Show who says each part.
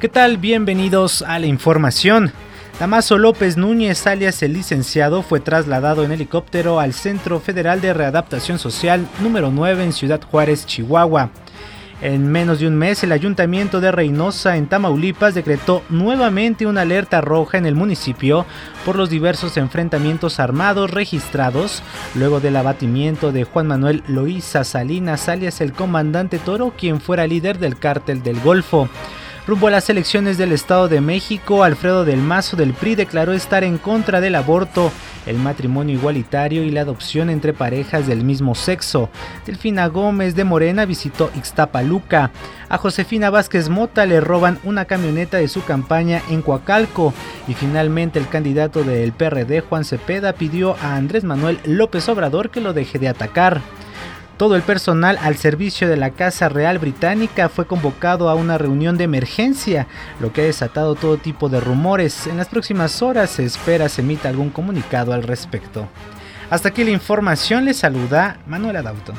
Speaker 1: ¿Qué tal? Bienvenidos a la información. Damaso López Núñez, alias el licenciado, fue trasladado en helicóptero al Centro Federal de Readaptación Social número 9 en Ciudad Juárez, Chihuahua. En menos de un mes, el ayuntamiento de Reynosa, en Tamaulipas, decretó nuevamente una alerta roja en el municipio por los diversos enfrentamientos armados registrados luego del abatimiento de Juan Manuel Loíza Salinas, alias el comandante Toro, quien fuera líder del cártel del Golfo. Rumbo a las elecciones del Estado de México, Alfredo del Mazo del PRI declaró estar en contra del aborto, el matrimonio igualitario y la adopción entre parejas del mismo sexo. Delfina Gómez de Morena visitó Ixtapaluca. A Josefina Vázquez Mota le roban una camioneta de su campaña en Coacalco. Y finalmente el candidato del PRD, Juan Cepeda, pidió a Andrés Manuel López Obrador que lo deje de atacar. Todo el personal al servicio de la Casa Real Británica fue convocado a una reunión de emergencia, lo que ha desatado todo tipo de rumores. En las próximas horas se espera se emita algún comunicado al respecto. Hasta aquí la información, les saluda Manuel Adauto.